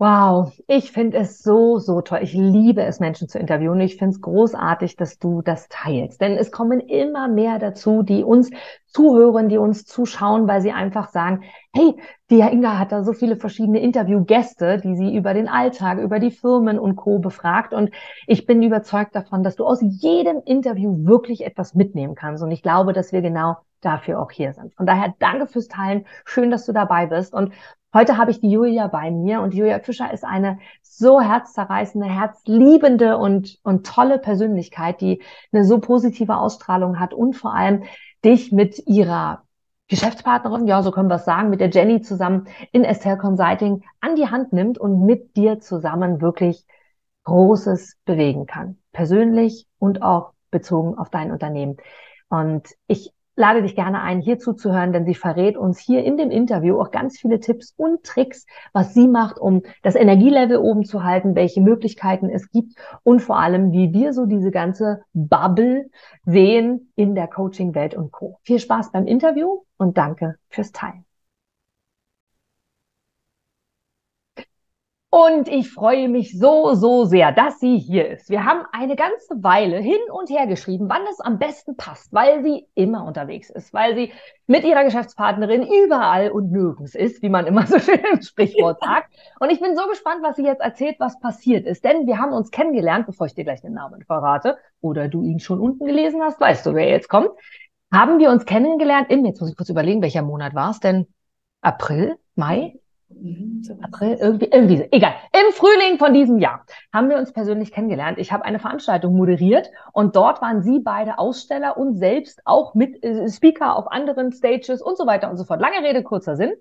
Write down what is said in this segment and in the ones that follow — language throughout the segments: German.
Wow, ich finde es so, so toll. Ich liebe es, Menschen zu interviewen. Ich finde es großartig, dass du das teilst. Denn es kommen immer mehr dazu, die uns zuhören, die uns zuschauen, weil sie einfach sagen, hey, die Inga hat da so viele verschiedene Interviewgäste, die sie über den Alltag, über die Firmen und Co. befragt. Und ich bin überzeugt davon, dass du aus jedem Interview wirklich etwas mitnehmen kannst. Und ich glaube, dass wir genau dafür auch hier sind. Von daher danke fürs Teilen. Schön, dass du dabei bist. Und Heute habe ich die Julia bei mir und Julia Fischer ist eine so herzzerreißende, herzliebende und, und tolle Persönlichkeit, die eine so positive Ausstrahlung hat und vor allem dich mit ihrer Geschäftspartnerin, ja, so können wir es sagen, mit der Jenny zusammen in Estelle Consulting an die Hand nimmt und mit dir zusammen wirklich Großes bewegen kann. Persönlich und auch bezogen auf dein Unternehmen. Und ich lade dich gerne ein, hier zuzuhören, denn sie verrät uns hier in dem Interview auch ganz viele Tipps und Tricks, was sie macht, um das Energielevel oben zu halten, welche Möglichkeiten es gibt und vor allem, wie wir so diese ganze Bubble sehen in der Coaching-Welt und Co. Viel Spaß beim Interview und danke fürs Teilen. Und ich freue mich so, so sehr, dass sie hier ist. Wir haben eine ganze Weile hin und her geschrieben, wann es am besten passt, weil sie immer unterwegs ist, weil sie mit ihrer Geschäftspartnerin überall und nirgends ist, wie man immer so schön im Sprichwort sagt. Und ich bin so gespannt, was sie jetzt erzählt, was passiert ist. Denn wir haben uns kennengelernt, bevor ich dir gleich den Namen verrate, oder du ihn schon unten gelesen hast, weißt du, wer jetzt kommt. Haben wir uns kennengelernt im, jetzt muss ich kurz überlegen, welcher Monat war es denn? April? Mai? Mhm, April, irgendwie, irgendwie, egal. Im Frühling von diesem Jahr haben wir uns persönlich kennengelernt. Ich habe eine Veranstaltung moderiert und dort waren Sie beide Aussteller und selbst auch mit äh, Speaker auf anderen Stages und so weiter und so fort. Lange Rede, kurzer Sinn.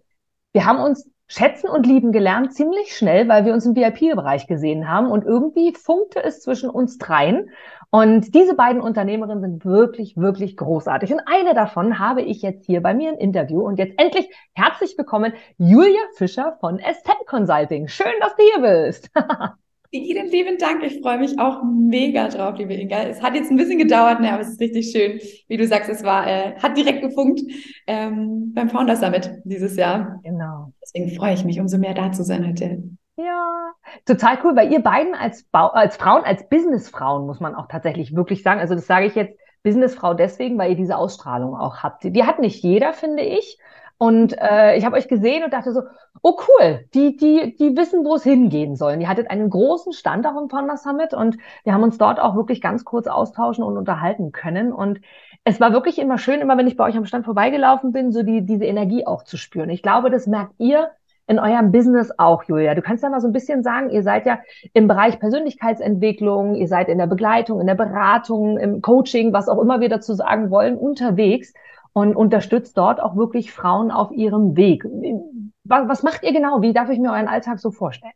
Wir haben uns schätzen und lieben gelernt ziemlich schnell, weil wir uns im VIP-Bereich gesehen haben und irgendwie funkte es zwischen uns dreien. Und diese beiden Unternehmerinnen sind wirklich, wirklich großartig. Und eine davon habe ich jetzt hier bei mir im Interview. Und jetzt endlich herzlich willkommen, Julia Fischer von Estelle Consulting. Schön, dass du hier bist. Vielen lieben Dank. Ich freue mich auch mega drauf, liebe Inga. Es hat jetzt ein bisschen gedauert, ne, aber es ist richtig schön. Wie du sagst, es war, äh, hat direkt gefunkt ähm, beim Founder Summit dieses Jahr. Genau. Deswegen freue ich mich, umso mehr da zu sein heute. Ja, total cool, weil ihr beiden als, Bau als Frauen, als Businessfrauen, muss man auch tatsächlich wirklich sagen. Also das sage ich jetzt Businessfrau deswegen, weil ihr diese Ausstrahlung auch habt. Die hat nicht jeder, finde ich. Und äh, ich habe euch gesehen und dachte so, oh cool, die, die, die wissen, wo es hingehen soll. Die hattet einen großen Stand auch im Founder Summit und wir haben uns dort auch wirklich ganz kurz austauschen und unterhalten können. Und es war wirklich immer schön, immer wenn ich bei euch am Stand vorbeigelaufen bin, so die, diese Energie auch zu spüren. Ich glaube, das merkt ihr in eurem Business auch, Julia. Du kannst ja mal so ein bisschen sagen, ihr seid ja im Bereich Persönlichkeitsentwicklung, ihr seid in der Begleitung, in der Beratung, im Coaching, was auch immer wir dazu sagen wollen, unterwegs und unterstützt dort auch wirklich Frauen auf ihrem Weg. Was, was macht ihr genau? Wie darf ich mir euren Alltag so vorstellen?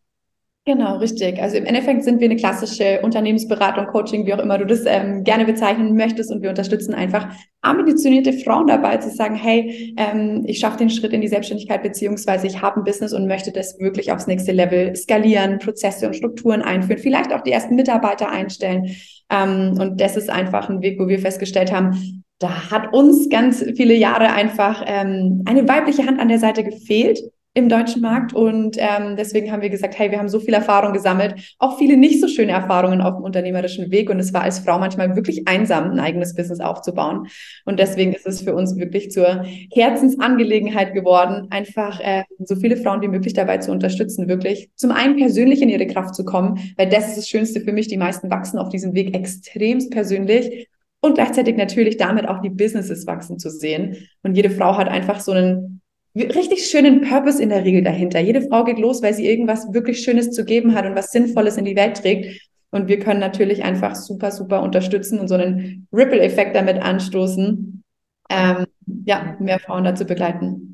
Genau, richtig. Also im Endeffekt sind wir eine klassische Unternehmensberatung, Coaching, wie auch immer du das ähm, gerne bezeichnen möchtest. Und wir unterstützen einfach ambitionierte Frauen dabei zu sagen, hey, ähm, ich schaffe den Schritt in die Selbstständigkeit, beziehungsweise ich habe ein Business und möchte das wirklich aufs nächste Level skalieren, Prozesse und Strukturen einführen, vielleicht auch die ersten Mitarbeiter einstellen. Ähm, und das ist einfach ein Weg, wo wir festgestellt haben, da hat uns ganz viele Jahre einfach ähm, eine weibliche Hand an der Seite gefehlt im deutschen Markt. Und ähm, deswegen haben wir gesagt, hey, wir haben so viel Erfahrung gesammelt, auch viele nicht so schöne Erfahrungen auf dem unternehmerischen Weg. Und es war als Frau manchmal wirklich einsam, ein eigenes Business aufzubauen. Und deswegen ist es für uns wirklich zur Herzensangelegenheit geworden, einfach äh, so viele Frauen wie möglich dabei zu unterstützen, wirklich zum einen persönlich in ihre Kraft zu kommen, weil das ist das Schönste für mich. Die meisten wachsen auf diesem Weg extremst persönlich und gleichzeitig natürlich damit auch die Businesses wachsen zu sehen. Und jede Frau hat einfach so einen richtig schönen Purpose in der Regel dahinter. Jede Frau geht los, weil sie irgendwas wirklich Schönes zu geben hat und was Sinnvolles in die Welt trägt. Und wir können natürlich einfach super, super unterstützen und so einen Ripple-Effekt damit anstoßen, ähm, ja, mehr Frauen dazu begleiten.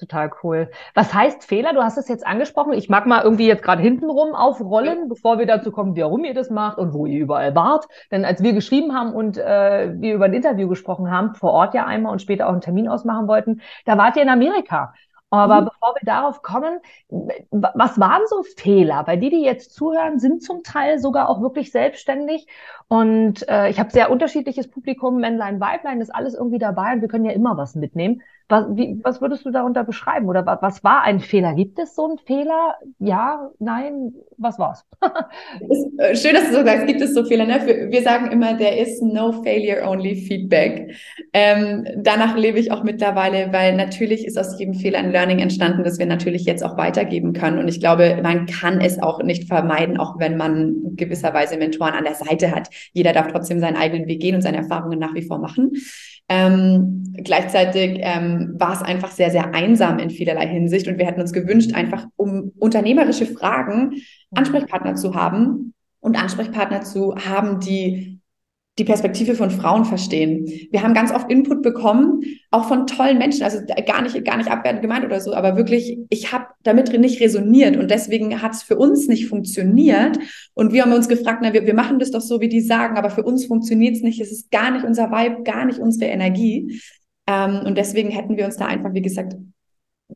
Total cool. Was heißt Fehler? Du hast es jetzt angesprochen. Ich mag mal irgendwie jetzt gerade hintenrum aufrollen, bevor wir dazu kommen, warum ihr das macht und wo ihr überall wart. Denn als wir geschrieben haben und äh, wir über ein Interview gesprochen haben, vor Ort ja einmal und später auch einen Termin ausmachen wollten, da wart ihr in Amerika. Aber mhm. bevor wir darauf kommen, was waren so Fehler? Weil die, die jetzt zuhören, sind zum Teil sogar auch wirklich selbstständig. Und äh, ich habe sehr unterschiedliches Publikum, Männlein, Weiblein, ist alles irgendwie dabei und wir können ja immer was mitnehmen. Was, wie, was würdest du darunter beschreiben? Oder was, war ein Fehler? Gibt es so einen Fehler? Ja, nein, was war's? Äh, schön, dass du so sagst, gibt es so Fehler. Ne? Wir sagen immer, there is no failure, only feedback. Ähm, danach lebe ich auch mittlerweile, weil natürlich ist aus jedem Fehler ein Learning entstanden, das wir natürlich jetzt auch weitergeben können. Und ich glaube, man kann es auch nicht vermeiden, auch wenn man gewisserweise Mentoren an der Seite hat. Jeder darf trotzdem seinen eigenen Weg gehen und seine Erfahrungen nach wie vor machen. Ähm, gleichzeitig ähm, war es einfach sehr, sehr einsam in vielerlei Hinsicht und wir hätten uns gewünscht, einfach um unternehmerische Fragen Ansprechpartner zu haben und Ansprechpartner zu haben, die die Perspektive von Frauen verstehen. Wir haben ganz oft Input bekommen, auch von tollen Menschen, also gar nicht, gar nicht abwertend gemeint oder so, aber wirklich, ich habe damit nicht resoniert und deswegen hat es für uns nicht funktioniert. Und wir haben uns gefragt, na, wir, wir machen das doch so, wie die sagen, aber für uns funktioniert es nicht, es ist gar nicht unser Vibe, gar nicht unsere Energie. Ähm, und deswegen hätten wir uns da einfach, wie gesagt,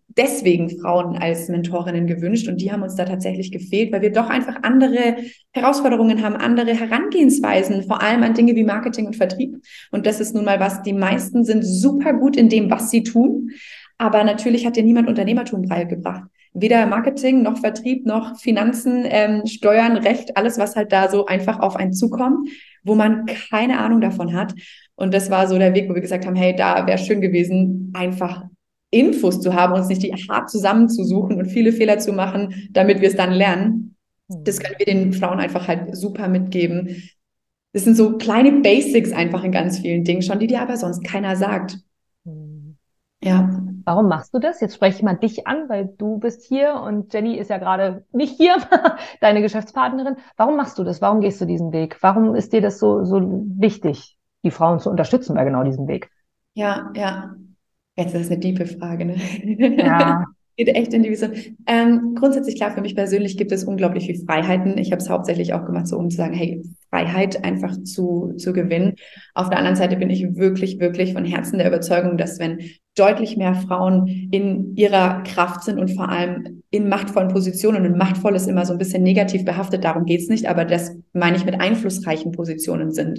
deswegen Frauen als Mentorinnen gewünscht und die haben uns da tatsächlich gefehlt, weil wir doch einfach andere Herausforderungen haben, andere Herangehensweisen, vor allem an Dinge wie Marketing und Vertrieb. Und das ist nun mal was, die meisten sind super gut in dem, was sie tun. Aber natürlich hat dir niemand Unternehmertum beigebracht. Weder Marketing noch Vertrieb noch Finanzen, ähm, Steuern, Recht, alles, was halt da so einfach auf einen zukommt, wo man keine Ahnung davon hat. Und das war so der Weg, wo wir gesagt haben, hey, da wäre schön gewesen, einfach Infos zu haben, uns nicht die hart zusammenzusuchen und viele Fehler zu machen, damit wir es dann lernen. Das können wir den Frauen einfach halt super mitgeben. Das sind so kleine Basics einfach in ganz vielen Dingen schon, die dir aber sonst keiner sagt. Ja. Warum machst du das? Jetzt spreche ich mal dich an, weil du bist hier und Jenny ist ja gerade nicht hier, deine Geschäftspartnerin. Warum machst du das? Warum gehst du diesen Weg? Warum ist dir das so, so wichtig, die Frauen zu unterstützen bei genau diesem Weg? Ja, ja. Jetzt ist das eine tiefe Frage, ne? Ja. Geht echt in die Vision. Ähm, grundsätzlich klar, für mich persönlich gibt es unglaublich viel Freiheiten. Ich habe es hauptsächlich auch gemacht, so um zu sagen, hey, Freiheit einfach zu, zu gewinnen. Auf der anderen Seite bin ich wirklich, wirklich von Herzen der Überzeugung, dass wenn deutlich mehr Frauen in ihrer Kraft sind und vor allem in machtvollen Positionen, und machtvoll ist immer so ein bisschen negativ behaftet, darum geht's nicht, aber das meine ich mit einflussreichen Positionen sind.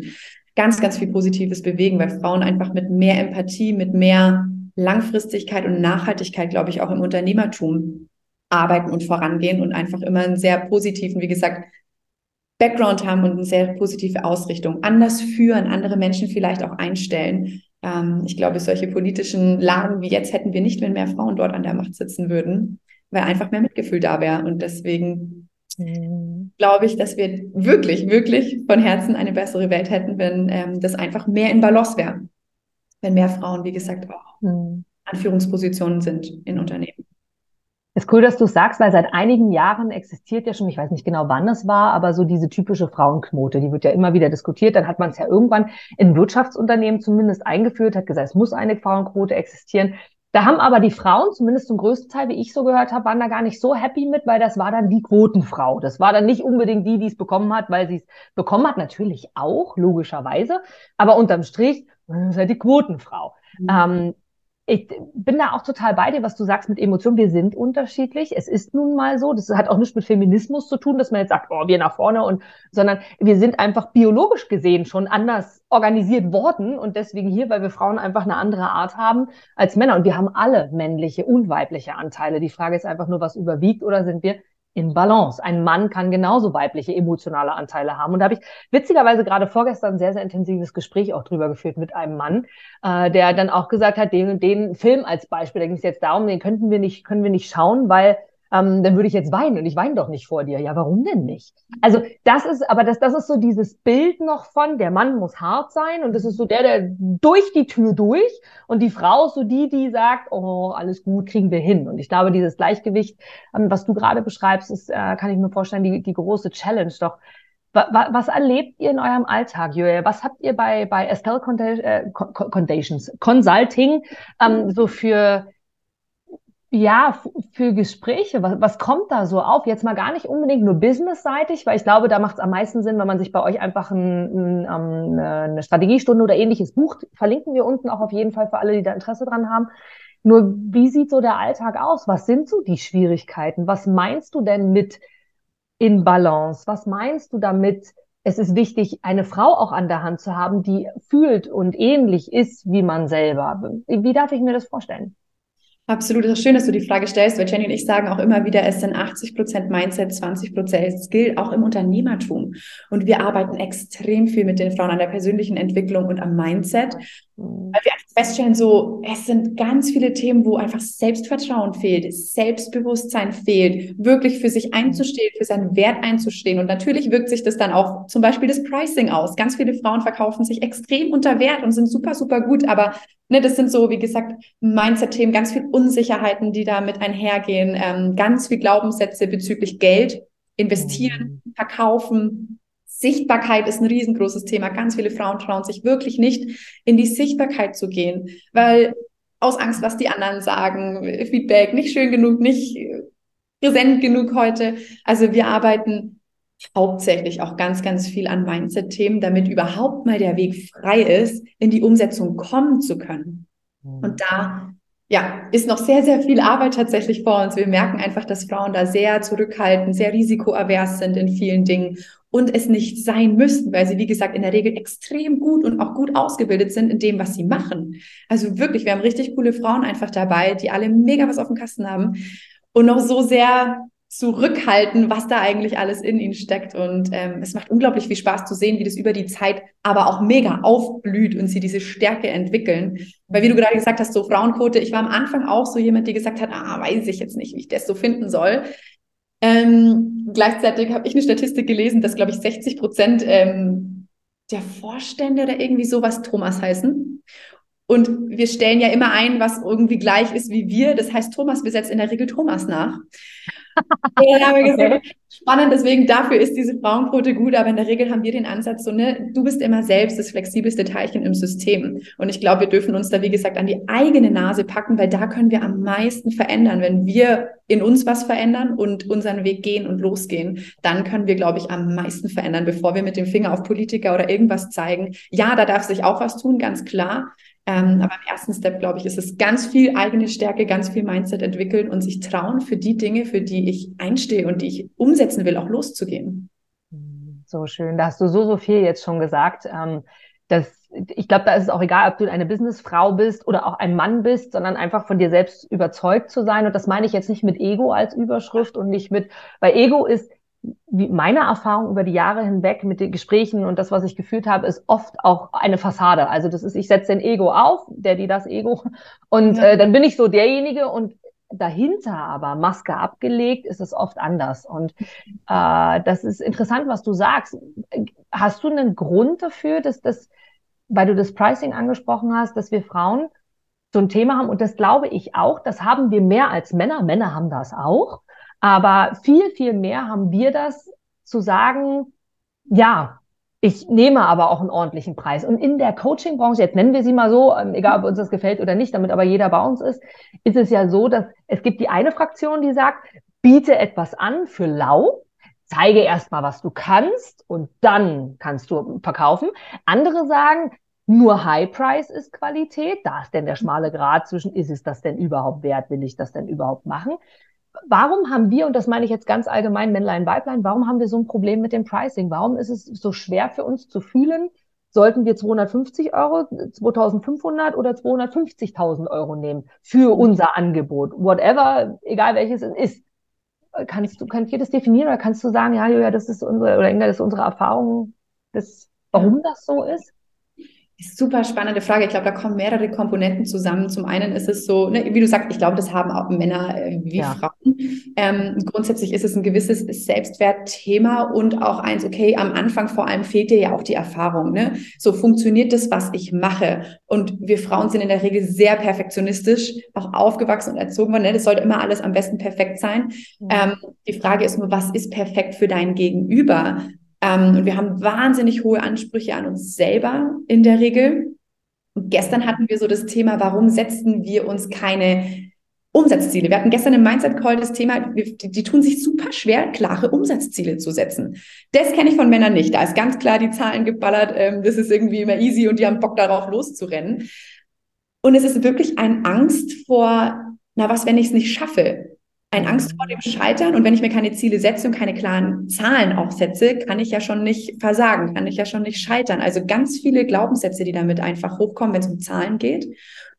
Ganz, ganz viel Positives bewegen, weil Frauen einfach mit mehr Empathie, mit mehr Langfristigkeit und Nachhaltigkeit, glaube ich, auch im Unternehmertum arbeiten und vorangehen und einfach immer einen sehr positiven, wie gesagt, Background haben und eine sehr positive Ausrichtung. Anders führen, andere Menschen vielleicht auch einstellen. Ähm, ich glaube, solche politischen Lagen wie jetzt hätten wir nicht, wenn mehr Frauen dort an der Macht sitzen würden, weil einfach mehr Mitgefühl da wäre. Und deswegen mhm. glaube ich, dass wir wirklich, wirklich von Herzen eine bessere Welt hätten, wenn ähm, das einfach mehr in Balance wäre wenn mehr Frauen, wie gesagt, auch mhm. an Führungspositionen sind in Unternehmen. Ist cool, dass du sagst, weil seit einigen Jahren existiert ja schon, ich weiß nicht genau, wann es war, aber so diese typische Frauenquote, die wird ja immer wieder diskutiert. Dann hat man es ja irgendwann in Wirtschaftsunternehmen zumindest eingeführt, hat gesagt, es muss eine Frauenquote existieren. Da haben aber die Frauen, zumindest zum größten Teil, wie ich so gehört habe, waren da gar nicht so happy mit, weil das war dann die Quotenfrau. Das war dann nicht unbedingt die, die es bekommen hat, weil sie es bekommen hat, natürlich auch, logischerweise. Aber unterm Strich das ist halt die Quotenfrau. Mhm. Ähm, ich bin da auch total bei dir, was du sagst mit Emotionen. Wir sind unterschiedlich. Es ist nun mal so. Das hat auch nichts mit Feminismus zu tun, dass man jetzt sagt, oh, wir nach vorne und, sondern wir sind einfach biologisch gesehen schon anders organisiert worden und deswegen hier, weil wir Frauen einfach eine andere Art haben als Männer. Und wir haben alle männliche und weibliche Anteile. Die Frage ist einfach nur, was überwiegt oder sind wir in Balance. Ein Mann kann genauso weibliche emotionale Anteile haben. Und da habe ich witzigerweise gerade vorgestern ein sehr, sehr intensives Gespräch auch drüber geführt mit einem Mann, äh, der dann auch gesagt hat, den, den Film als Beispiel, da ging es jetzt darum, den könnten wir nicht, können wir nicht schauen, weil ähm, dann würde ich jetzt weinen und ich weine doch nicht vor dir. Ja, warum denn nicht? Also das ist, aber das, das ist so dieses Bild noch von, der Mann muss hart sein und das ist so der, der durch die Tür durch und die Frau ist so die, die sagt, oh, alles gut, kriegen wir hin. Und ich glaube, dieses Gleichgewicht, ähm, was du gerade beschreibst, ist, äh, kann ich mir vorstellen, die, die große Challenge doch. Was erlebt ihr in eurem Alltag, Julia? Was habt ihr bei, bei Estelle äh, Condations, Consulting ähm, so für ja, für Gespräche, was, was kommt da so auf? Jetzt mal gar nicht unbedingt nur businessseitig, weil ich glaube, da macht es am meisten Sinn, wenn man sich bei euch einfach ein, ein, ähm, eine Strategiestunde oder ähnliches bucht. Verlinken wir unten auch auf jeden Fall für alle, die da Interesse dran haben. Nur wie sieht so der Alltag aus? Was sind so die Schwierigkeiten? Was meinst du denn mit in Balance? Was meinst du damit, es ist wichtig, eine Frau auch an der Hand zu haben, die fühlt und ähnlich ist wie man selber. Wie darf ich mir das vorstellen? Absolut, das ist schön, dass du die Frage stellst, weil Jenny und ich sagen auch immer wieder, es sind 80 Prozent Mindset, 20 Prozent Skill, auch im Unternehmertum. Und wir arbeiten extrem viel mit den Frauen an der persönlichen Entwicklung und am Mindset. Mhm. Weil wir feststellen, so, es sind ganz viele Themen, wo einfach Selbstvertrauen fehlt, Selbstbewusstsein fehlt, wirklich für sich einzustehen, für seinen Wert einzustehen. Und natürlich wirkt sich das dann auch zum Beispiel das Pricing aus. Ganz viele Frauen verkaufen sich extrem unter Wert und sind super, super gut. Aber ne, das sind so, wie gesagt, Mindset-Themen, ganz viel Unsicherheiten, die damit einhergehen, ähm, ganz viel Glaubenssätze bezüglich Geld, investieren, mhm. verkaufen, Sichtbarkeit ist ein riesengroßes Thema. Ganz viele Frauen trauen sich wirklich nicht, in die Sichtbarkeit zu gehen, weil aus Angst, was die anderen sagen, Feedback nicht schön genug, nicht präsent genug heute. Also wir arbeiten hauptsächlich auch ganz, ganz viel an Mindset-Themen, damit überhaupt mal der Weg frei ist, in die Umsetzung kommen zu können. Mhm. Und da ja, ist noch sehr, sehr viel Arbeit tatsächlich vor uns. Wir merken einfach, dass Frauen da sehr zurückhaltend, sehr risikoavers sind in vielen Dingen und es nicht sein müssten, weil sie, wie gesagt, in der Regel extrem gut und auch gut ausgebildet sind in dem, was sie machen. Also wirklich, wir haben richtig coole Frauen einfach dabei, die alle mega was auf dem Kasten haben und noch so sehr zurückhalten, was da eigentlich alles in ihnen steckt. Und ähm, es macht unglaublich viel Spaß zu sehen, wie das über die Zeit aber auch mega aufblüht und sie diese Stärke entwickeln. Weil wie du gerade gesagt hast, so Frauenquote, ich war am Anfang auch so jemand, die gesagt hat, ah, weiß ich jetzt nicht, wie ich das so finden soll. Ähm, gleichzeitig habe ich eine Statistik gelesen, dass, glaube ich, 60 Prozent ähm, der Vorstände oder irgendwie sowas Thomas heißen. Und wir stellen ja immer ein, was irgendwie gleich ist wie wir. Das heißt, Thomas besetzt in der Regel Thomas nach ja, okay. gesagt, spannend, deswegen dafür ist diese Frauenquote gut, aber in der Regel haben wir den Ansatz so, ne, du bist immer selbst das flexibelste Teilchen im System. Und ich glaube, wir dürfen uns da, wie gesagt, an die eigene Nase packen, weil da können wir am meisten verändern. Wenn wir in uns was verändern und unseren Weg gehen und losgehen, dann können wir, glaube ich, am meisten verändern, bevor wir mit dem Finger auf Politiker oder irgendwas zeigen. Ja, da darf sich auch was tun, ganz klar. Ähm, aber im ersten Step, glaube ich, ist es ganz viel eigene Stärke, ganz viel Mindset entwickeln und sich trauen, für die Dinge, für die ich einstehe und die ich umsetzen will, auch loszugehen. So schön. Da hast du so, so viel jetzt schon gesagt. Ähm, dass, ich glaube, da ist es auch egal, ob du eine Businessfrau bist oder auch ein Mann bist, sondern einfach von dir selbst überzeugt zu sein. Und das meine ich jetzt nicht mit Ego als Überschrift und nicht mit, weil Ego ist wie meine Erfahrung über die Jahre hinweg mit den Gesprächen und das, was ich gefühlt habe, ist oft auch eine Fassade. Also das ist, ich setze den Ego auf, der, die das Ego, und ja. äh, dann bin ich so derjenige und dahinter aber Maske abgelegt, ist es oft anders. Und äh, das ist interessant, was du sagst. Hast du einen Grund dafür, dass das, weil du das Pricing angesprochen hast, dass wir Frauen so ein Thema haben und das glaube ich auch, das haben wir mehr als Männer. Männer haben das auch. Aber viel, viel mehr haben wir das zu sagen, ja, ich nehme aber auch einen ordentlichen Preis. Und in der Coaching-Branche, jetzt nennen wir sie mal so, ähm, egal ob uns das gefällt oder nicht, damit aber jeder bei uns ist, ist es ja so, dass es gibt die eine Fraktion, die sagt, biete etwas an für lau, zeige erst mal, was du kannst und dann kannst du verkaufen. Andere sagen, nur High Price ist Qualität. Da ist denn der schmale Grad zwischen, ist es das denn überhaupt wert? Will ich das denn überhaupt machen? warum haben wir, und das meine ich jetzt ganz allgemein, Männlein, Weiblein, warum haben wir so ein Problem mit dem Pricing? Warum ist es so schwer für uns zu fühlen, sollten wir 250 Euro, 2500 oder 250.000 Euro nehmen für unser Angebot? Whatever, egal welches es ist. Kannst du, kannst du das definieren oder kannst du sagen, ja, ja, das ist unsere, oder Inga, das ist unsere Erfahrung, das, warum das so ist? Super spannende Frage. Ich glaube, da kommen mehrere Komponenten zusammen. Zum einen ist es so, ne, wie du sagst, ich glaube, das haben auch Männer äh, wie ja. Frauen. Ähm, grundsätzlich ist es ein gewisses Selbstwertthema und auch eins, okay, am Anfang vor allem fehlt dir ja auch die Erfahrung. Ne? So funktioniert das, was ich mache. Und wir Frauen sind in der Regel sehr perfektionistisch, auch aufgewachsen und erzogen worden. Ne? Das sollte immer alles am besten perfekt sein. Ja. Ähm, die Frage ist nur, was ist perfekt für dein Gegenüber? Ähm, und wir haben wahnsinnig hohe Ansprüche an uns selber in der Regel. Und gestern hatten wir so das Thema, warum setzen wir uns keine Umsatzziele? Wir hatten gestern im Mindset Call das Thema, die, die tun sich super schwer, klare Umsatzziele zu setzen. Das kenne ich von Männern nicht. Da ist ganz klar die Zahlen geballert. Ähm, das ist irgendwie immer easy und die haben Bock darauf loszurennen. Und es ist wirklich eine Angst vor, na was, wenn ich es nicht schaffe? Ein Angst vor dem Scheitern. Und wenn ich mir keine Ziele setze und keine klaren Zahlen auch setze, kann ich ja schon nicht versagen, kann ich ja schon nicht scheitern. Also ganz viele Glaubenssätze, die damit einfach hochkommen, wenn es um Zahlen geht.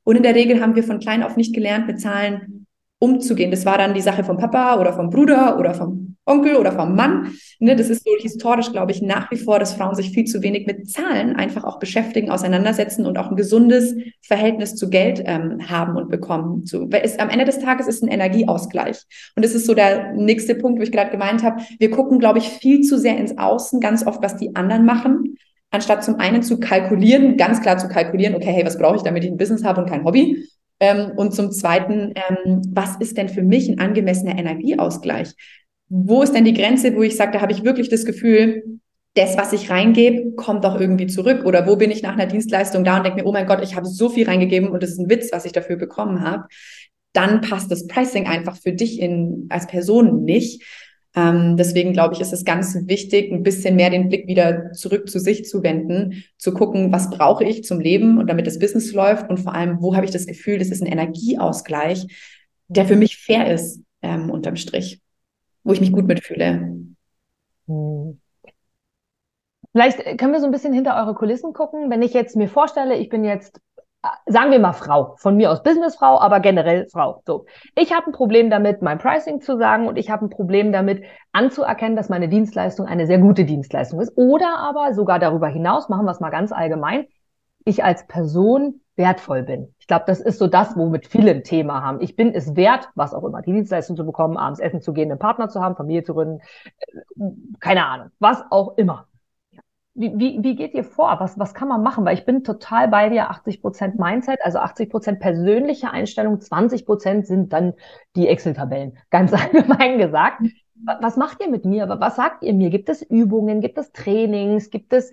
Und in der Regel haben wir von klein auf nicht gelernt, mit Zahlen umzugehen. Das war dann die Sache vom Papa oder vom Bruder oder vom Onkel oder vom Mann. Ne, das ist so historisch, glaube ich, nach wie vor, dass Frauen sich viel zu wenig mit Zahlen einfach auch beschäftigen, auseinandersetzen und auch ein gesundes Verhältnis zu Geld ähm, haben und bekommen. So, weil es, am Ende des Tages ist ein Energieausgleich. Und das ist so der nächste Punkt, wo ich gerade gemeint habe. Wir gucken, glaube ich, viel zu sehr ins Außen, ganz oft, was die anderen machen, anstatt zum einen zu kalkulieren, ganz klar zu kalkulieren, okay, hey, was brauche ich, damit ich ein Business habe und kein Hobby? Ähm, und zum Zweiten, ähm, was ist denn für mich ein angemessener Energieausgleich? Wo ist denn die Grenze, wo ich sage, da habe ich wirklich das Gefühl, das, was ich reingebe, kommt auch irgendwie zurück? Oder wo bin ich nach einer Dienstleistung da und denke mir, oh mein Gott, ich habe so viel reingegeben und es ist ein Witz, was ich dafür bekommen habe. Dann passt das Pricing einfach für dich in, als Person nicht. Ähm, deswegen glaube ich, ist es ganz wichtig, ein bisschen mehr den Blick wieder zurück zu sich zu wenden, zu gucken, was brauche ich zum Leben und damit das Business läuft und vor allem, wo habe ich das Gefühl, das ist ein Energieausgleich, der für mich fair ist, ähm, unterm Strich, wo ich mich gut mitfühle. Hm. Vielleicht können wir so ein bisschen hinter eure Kulissen gucken. Wenn ich jetzt mir vorstelle, ich bin jetzt sagen wir mal Frau, von mir aus Businessfrau, aber generell Frau. So, ich habe ein Problem damit, mein Pricing zu sagen und ich habe ein Problem damit anzuerkennen, dass meine Dienstleistung eine sehr gute Dienstleistung ist. Oder aber sogar darüber hinaus, machen wir es mal ganz allgemein, ich als Person wertvoll bin. Ich glaube, das ist so das, womit viele ein Thema haben. Ich bin es wert, was auch immer, die Dienstleistung zu bekommen, abends essen zu gehen, einen Partner zu haben, Familie zu gründen, äh, keine Ahnung, was auch immer. Wie, wie, wie geht ihr vor? Was, was kann man machen? Weil ich bin total bei dir, 80 Prozent Mindset, also 80 Prozent persönliche Einstellung, 20 Prozent sind dann die Excel-Tabellen, ganz allgemein gesagt. Was macht ihr mit mir? Was sagt ihr mir? Gibt es Übungen? Gibt es Trainings? Gibt es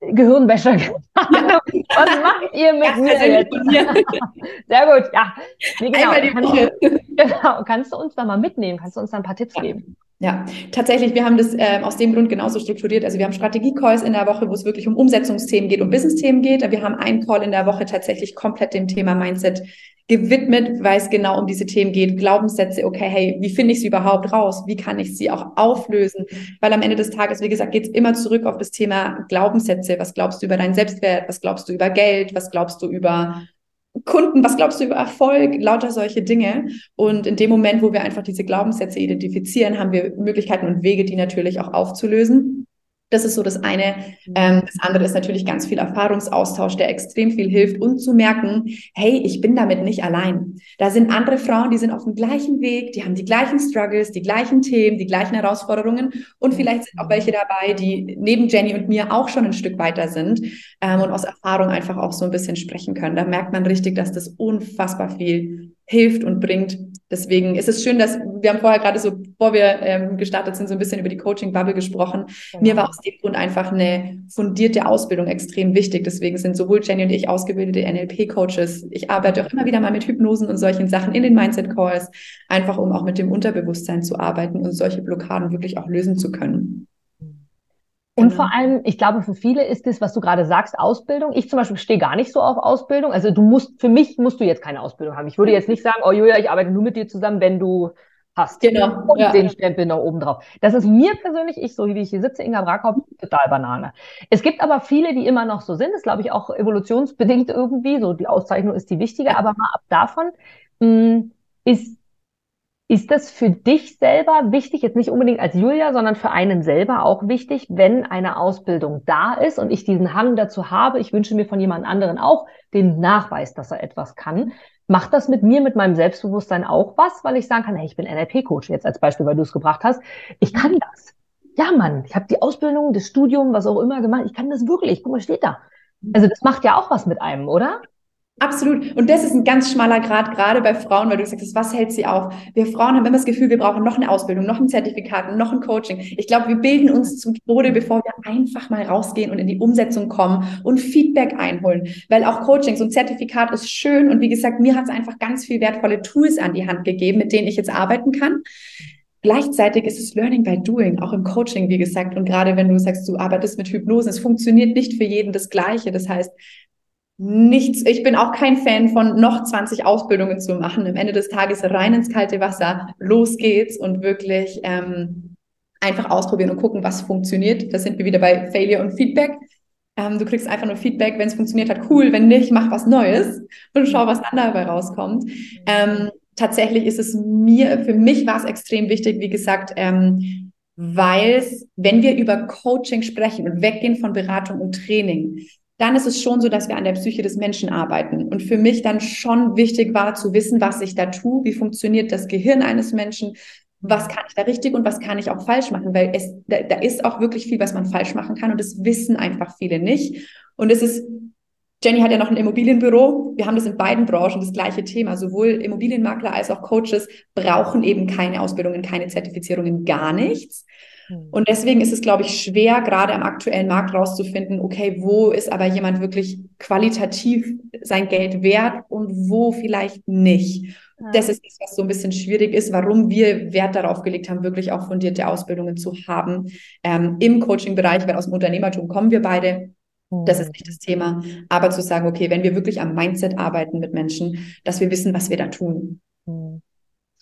Gehirnwäsche? Ja. Was macht ihr mit mir jetzt? Sehr gut, ja. Nee, genau. Kannst, genau. Kannst du uns da mal mitnehmen? Kannst du uns da ein paar Tipps geben? Ja, tatsächlich, wir haben das äh, aus dem Grund genauso strukturiert. Also wir haben Strategie-Calls in der Woche, wo es wirklich um Umsetzungsthemen geht, um Business-Themen geht. Wir haben einen Call in der Woche tatsächlich komplett dem Thema Mindset gewidmet, weil es genau um diese Themen geht. Glaubenssätze, okay, hey, wie finde ich sie überhaupt raus? Wie kann ich sie auch auflösen? Weil am Ende des Tages, wie gesagt, geht es immer zurück auf das Thema Glaubenssätze. Was glaubst du über deinen Selbstwert? Was glaubst du über Geld? Was glaubst du über Kunden, was glaubst du über Erfolg, lauter solche Dinge. Und in dem Moment, wo wir einfach diese Glaubenssätze identifizieren, haben wir Möglichkeiten und Wege, die natürlich auch aufzulösen. Das ist so das eine. Ähm, das andere ist natürlich ganz viel Erfahrungsaustausch, der extrem viel hilft und zu merken, hey, ich bin damit nicht allein. Da sind andere Frauen, die sind auf dem gleichen Weg, die haben die gleichen Struggles, die gleichen Themen, die gleichen Herausforderungen und vielleicht sind auch welche dabei, die neben Jenny und mir auch schon ein Stück weiter sind ähm, und aus Erfahrung einfach auch so ein bisschen sprechen können. Da merkt man richtig, dass das unfassbar viel hilft und bringt. Deswegen ist es schön, dass wir haben vorher gerade so, bevor wir ähm, gestartet sind, so ein bisschen über die Coaching-Bubble gesprochen. Genau. Mir war aus dem Grund einfach eine fundierte Ausbildung extrem wichtig. Deswegen sind sowohl Jenny und ich ausgebildete NLP-Coaches. Ich arbeite auch immer wieder mal mit Hypnosen und solchen Sachen in den Mindset-Calls, einfach um auch mit dem Unterbewusstsein zu arbeiten und solche Blockaden wirklich auch lösen zu können. Und genau. vor allem, ich glaube, für viele ist das, was du gerade sagst, Ausbildung. Ich zum Beispiel stehe gar nicht so auf Ausbildung. Also du musst, für mich musst du jetzt keine Ausbildung haben. Ich würde jetzt nicht sagen, oh Julia, ich arbeite nur mit dir zusammen, wenn du hast. Genau. Und ja. den Stempel noch oben drauf. Das ist mir persönlich, ich, so wie ich hier sitze, Inga Brakop, total Banane. Es gibt aber viele, die immer noch so sind. Das glaube ich auch evolutionsbedingt irgendwie. So die Auszeichnung ist die wichtige. Aber mal ab davon mh, hm, ist ist das für dich selber wichtig, jetzt nicht unbedingt als Julia, sondern für einen selber auch wichtig, wenn eine Ausbildung da ist und ich diesen Hang dazu habe, ich wünsche mir von jemand anderen auch den Nachweis, dass er etwas kann. Macht das mit mir, mit meinem Selbstbewusstsein auch was, weil ich sagen kann, hey, ich bin NLP-Coach jetzt als Beispiel, weil du es gebracht hast. Ich kann das. Ja, Mann, ich habe die Ausbildung, das Studium, was auch immer gemacht. Ich kann das wirklich. Guck mal, steht da. Also das macht ja auch was mit einem, oder? Absolut. Und das ist ein ganz schmaler Grad, gerade bei Frauen, weil du sagst, was hält sie auf? Wir Frauen haben immer das Gefühl, wir brauchen noch eine Ausbildung, noch ein Zertifikat, noch ein Coaching. Ich glaube, wir bilden uns zum Tode, bevor wir einfach mal rausgehen und in die Umsetzung kommen und Feedback einholen. Weil auch Coaching, so ein Zertifikat ist schön. Und wie gesagt, mir hat es einfach ganz viel wertvolle Tools an die Hand gegeben, mit denen ich jetzt arbeiten kann. Gleichzeitig ist es Learning by Doing, auch im Coaching, wie gesagt. Und gerade wenn du sagst, du arbeitest mit Hypnose, es funktioniert nicht für jeden das Gleiche. Das heißt, nichts, ich bin auch kein Fan von noch 20 Ausbildungen zu machen. Am Ende des Tages rein ins kalte Wasser, los geht's und wirklich ähm, einfach ausprobieren und gucken, was funktioniert. Da sind wir wieder bei Failure und Feedback. Ähm, du kriegst einfach nur Feedback, wenn es funktioniert hat, cool, wenn nicht, mach was Neues und schau, was dann dabei rauskommt. Ähm, tatsächlich ist es mir, für mich war es extrem wichtig, wie gesagt, ähm, weil wenn wir über Coaching sprechen und weggehen von Beratung und Training, dann ist es schon so, dass wir an der Psyche des Menschen arbeiten. Und für mich dann schon wichtig war zu wissen, was ich da tue, wie funktioniert das Gehirn eines Menschen, was kann ich da richtig und was kann ich auch falsch machen, weil es, da, da ist auch wirklich viel, was man falsch machen kann und das wissen einfach viele nicht. Und es ist Jenny hat ja noch ein Immobilienbüro. Wir haben das in beiden Branchen das gleiche Thema. Sowohl Immobilienmakler als auch Coaches brauchen eben keine Ausbildungen, keine Zertifizierungen, gar nichts. Und deswegen ist es, glaube ich, schwer, gerade am aktuellen Markt rauszufinden, okay, wo ist aber jemand wirklich qualitativ sein Geld wert und wo vielleicht nicht. Ja. Das ist das, was so ein bisschen schwierig ist, warum wir Wert darauf gelegt haben, wirklich auch fundierte Ausbildungen zu haben ähm, im Coaching-Bereich, weil aus dem Unternehmertum kommen wir beide. Das ist nicht das Thema. Aber zu sagen, okay, wenn wir wirklich am Mindset arbeiten mit Menschen, dass wir wissen, was wir da tun.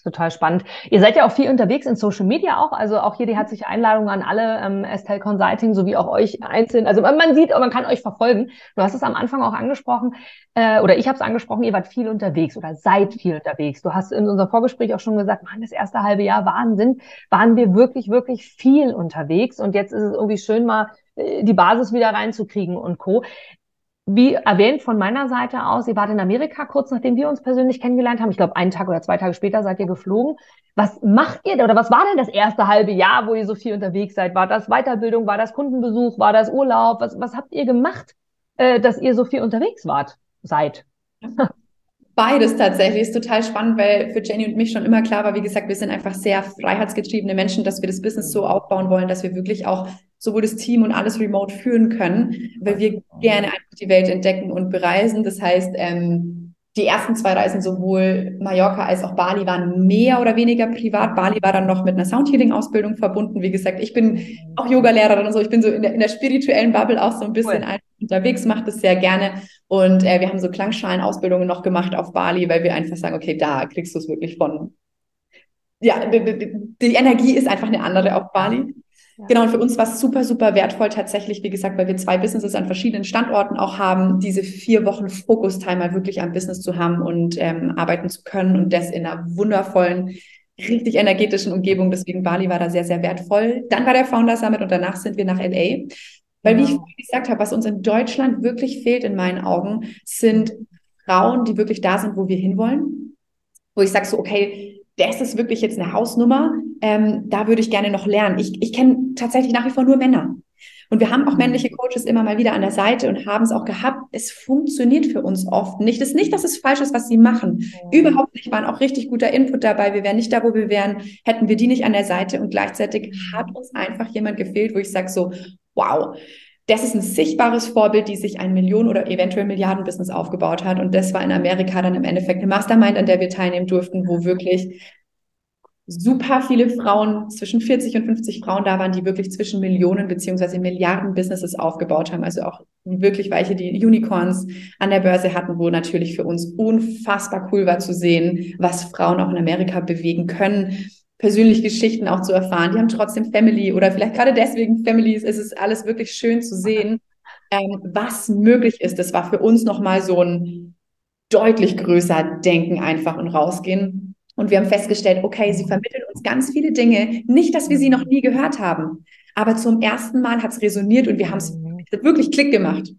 Total spannend. Ihr seid ja auch viel unterwegs in Social Media auch. Also auch hier die herzliche Einladung an alle ähm, Estelle Consulting sowie auch euch einzeln. Also man, man sieht, man kann euch verfolgen. Du hast es am Anfang auch angesprochen äh, oder ich habe es angesprochen. Ihr wart viel unterwegs oder seid viel unterwegs. Du hast in unserem Vorgespräch auch schon gesagt, man, das erste halbe Jahr Wahnsinn, waren wir wirklich wirklich viel unterwegs und jetzt ist es irgendwie schön mal äh, die Basis wieder reinzukriegen und Co wie erwähnt von meiner Seite aus, ihr wart in Amerika kurz nachdem wir uns persönlich kennengelernt haben. Ich glaube, einen Tag oder zwei Tage später seid ihr geflogen. Was macht ihr oder was war denn das erste halbe Jahr, wo ihr so viel unterwegs seid? War das Weiterbildung? War das Kundenbesuch? War das Urlaub? Was, was habt ihr gemacht, äh, dass ihr so viel unterwegs wart, seid? Beides tatsächlich ist total spannend, weil für Jenny und mich schon immer klar war, wie gesagt, wir sind einfach sehr freiheitsgetriebene Menschen, dass wir das Business so aufbauen wollen, dass wir wirklich auch sowohl das Team und alles remote führen können, weil wir gerne einfach die Welt entdecken und bereisen. Das heißt, ähm, die ersten zwei Reisen, sowohl Mallorca als auch Bali, waren mehr oder weniger privat. Bali war dann noch mit einer Soundhealing-Ausbildung verbunden. Wie gesagt, ich bin auch Yoga-Lehrerin und so. Ich bin so in der, in der spirituellen Bubble auch so ein bisschen cool. unterwegs, mache das sehr gerne. Und äh, wir haben so Klangschalen-Ausbildungen noch gemacht auf Bali, weil wir einfach sagen, okay, da kriegst du es wirklich von. Ja, die, die, die Energie ist einfach eine andere auf Bali. Genau, und für uns war es super, super wertvoll tatsächlich, wie gesagt, weil wir zwei Businesses an verschiedenen Standorten auch haben, diese vier Wochen Fokus-Time mal wirklich am Business zu haben und ähm, arbeiten zu können und das in einer wundervollen, richtig energetischen Umgebung. Deswegen Bali war da sehr, sehr wertvoll. Dann war der Founder Summit und danach sind wir nach LA. Weil, wie ich vorhin gesagt habe, was uns in Deutschland wirklich fehlt in meinen Augen, sind Frauen, die wirklich da sind, wo wir hinwollen. Wo ich sage so, okay, das ist wirklich jetzt eine Hausnummer, ähm, da würde ich gerne noch lernen. Ich, ich kenne tatsächlich nach wie vor nur Männer. Und wir haben auch mhm. männliche Coaches immer mal wieder an der Seite und haben es auch gehabt. Es funktioniert für uns oft nicht. Es ist nicht, dass es falsch ist, was sie machen. Mhm. Überhaupt nicht. Waren auch richtig guter Input dabei. Wir wären nicht da, wo wir wären, hätten wir die nicht an der Seite. Und gleichzeitig hat uns einfach jemand gefehlt, wo ich sage so, wow, das ist ein sichtbares Vorbild, die sich ein Millionen- oder eventuell Milliarden-Business aufgebaut hat. Und das war in Amerika dann im Endeffekt eine Mastermind, an der wir teilnehmen durften, wo wirklich super viele Frauen, zwischen 40 und 50 Frauen da waren, die wirklich zwischen Millionen beziehungsweise Milliarden Businesses aufgebaut haben. Also auch wirklich welche, die Unicorns an der Börse hatten, wo natürlich für uns unfassbar cool war zu sehen, was Frauen auch in Amerika bewegen können persönliche Geschichten auch zu erfahren. Die haben trotzdem Family oder vielleicht gerade deswegen Families. Es ist alles wirklich schön zu sehen, ähm, was möglich ist. Das war für uns nochmal so ein deutlich größer Denken einfach und rausgehen. Und wir haben festgestellt, okay, sie vermitteln uns ganz viele Dinge, nicht, dass wir sie noch nie gehört haben, aber zum ersten Mal hat es resoniert und wir haben es wirklich Klick gemacht.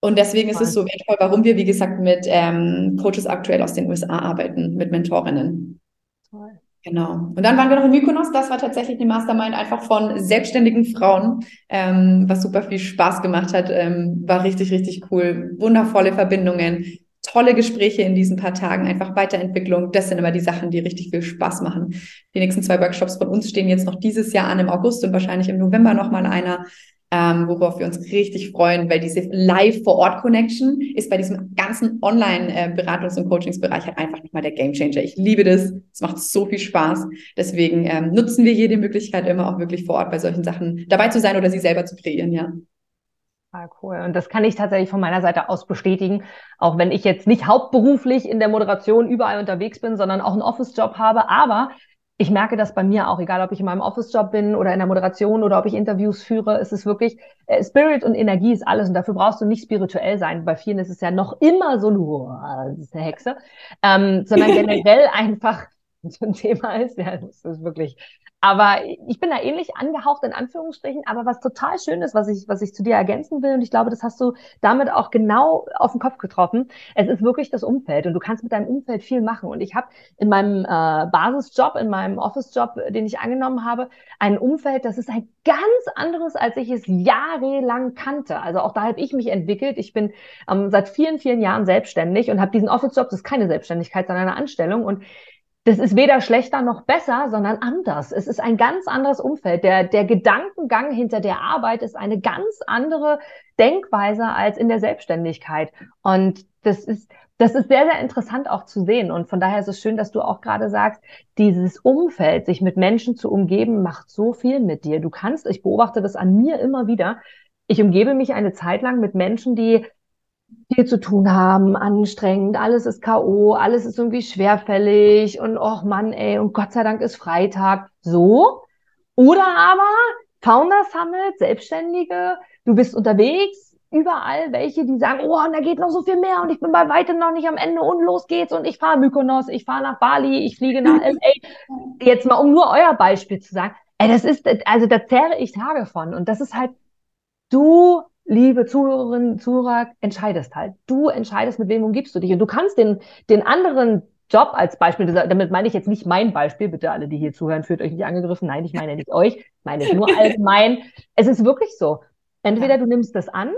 Und deswegen ist es so wertvoll, warum wir, wie gesagt, mit ähm, Coaches aktuell aus den USA arbeiten, mit Mentorinnen. Toll. Genau. Und dann waren wir noch in Mykonos. Das war tatsächlich eine Mastermind einfach von selbstständigen Frauen, ähm, was super viel Spaß gemacht hat. Ähm, war richtig, richtig cool. Wundervolle Verbindungen, tolle Gespräche in diesen paar Tagen, einfach Weiterentwicklung. Das sind immer die Sachen, die richtig viel Spaß machen. Die nächsten zwei Workshops von uns stehen jetzt noch dieses Jahr an im August und wahrscheinlich im November nochmal einer ähm, worauf wir uns richtig freuen, weil diese Live-vor-Ort-Connection ist bei diesem ganzen Online-Beratungs- und Coachingsbereich halt einfach nochmal der Gamechanger. Ich liebe das. Es macht so viel Spaß. Deswegen ähm, nutzen wir jede Möglichkeit immer auch wirklich vor Ort bei solchen Sachen dabei zu sein oder sie selber zu kreieren, ja. Ah, cool. Und das kann ich tatsächlich von meiner Seite aus bestätigen. Auch wenn ich jetzt nicht hauptberuflich in der Moderation überall unterwegs bin, sondern auch einen Office-Job habe. Aber ich merke das bei mir auch, egal ob ich in meinem Office-Job bin oder in der Moderation oder ob ich Interviews führe, es ist wirklich, äh, Spirit und Energie ist alles und dafür brauchst du nicht spirituell sein. Bei vielen ist es ja noch immer so, oh, das ist eine Hexe, ähm, sondern generell einfach so ein Thema ist, ja, das ist wirklich aber ich bin da ähnlich angehaucht in Anführungsstrichen, aber was total schön ist, was ich, was ich zu dir ergänzen will, und ich glaube, das hast du damit auch genau auf den Kopf getroffen. Es ist wirklich das Umfeld und du kannst mit deinem Umfeld viel machen. Und ich habe in meinem äh, Basisjob, in meinem Office-Job, den ich angenommen habe, ein Umfeld, das ist ein ganz anderes, als ich es jahrelang kannte. Also auch da habe ich mich entwickelt. Ich bin ähm, seit vielen, vielen Jahren selbstständig und habe diesen Office-Job, das ist keine Selbstständigkeit, sondern eine Anstellung. Und das ist weder schlechter noch besser, sondern anders. Es ist ein ganz anderes Umfeld. Der, der Gedankengang hinter der Arbeit ist eine ganz andere Denkweise als in der Selbstständigkeit. Und das ist, das ist sehr, sehr interessant auch zu sehen. Und von daher ist es schön, dass du auch gerade sagst, dieses Umfeld, sich mit Menschen zu umgeben, macht so viel mit dir. Du kannst, ich beobachte das an mir immer wieder. Ich umgebe mich eine Zeit lang mit Menschen, die viel zu tun haben, anstrengend, alles ist K.O., alles ist irgendwie schwerfällig und oh Mann, ey, und Gott sei Dank ist Freitag. So. Oder aber Founder Summit, Selbstständige, du bist unterwegs, überall welche, die sagen, oh, und da geht noch so viel mehr und ich bin bei weitem noch nicht am Ende und los geht's und ich fahre Mykonos, ich fahre nach Bali, ich fliege nach LA. Jetzt mal, um nur euer Beispiel zu sagen, ey, das ist, also da zehre ich Tage von und das ist halt, du liebe Zuhörerinnen, Zuhörer, entscheidest halt. Du entscheidest, mit wem umgibst du dich. Und du kannst den, den anderen Job als Beispiel, damit meine ich jetzt nicht mein Beispiel, bitte alle, die hier zuhören, führt euch nicht angegriffen. Nein, ich meine nicht euch, ich meine es nur allgemein. Es ist wirklich so. Entweder du nimmst das an